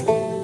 you.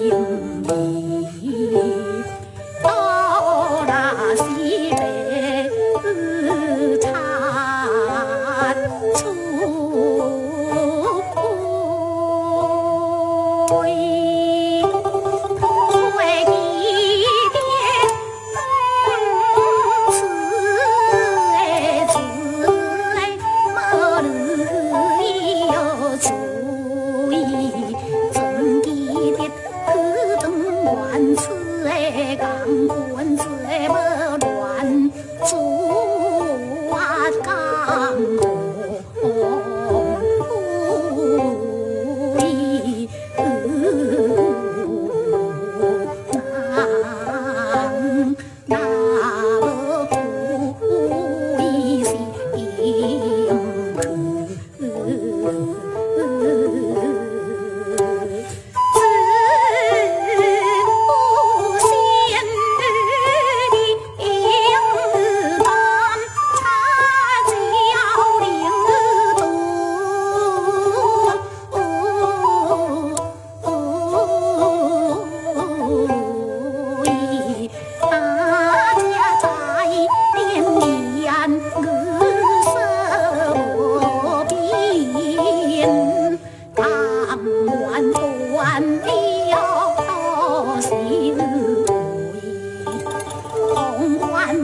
Em.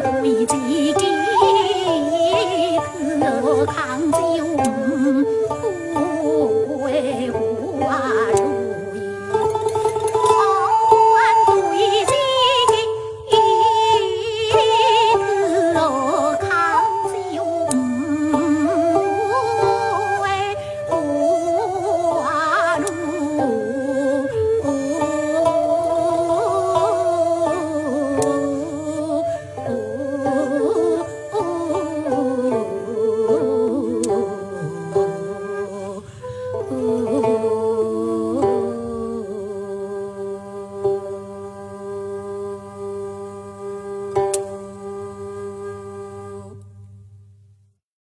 都不一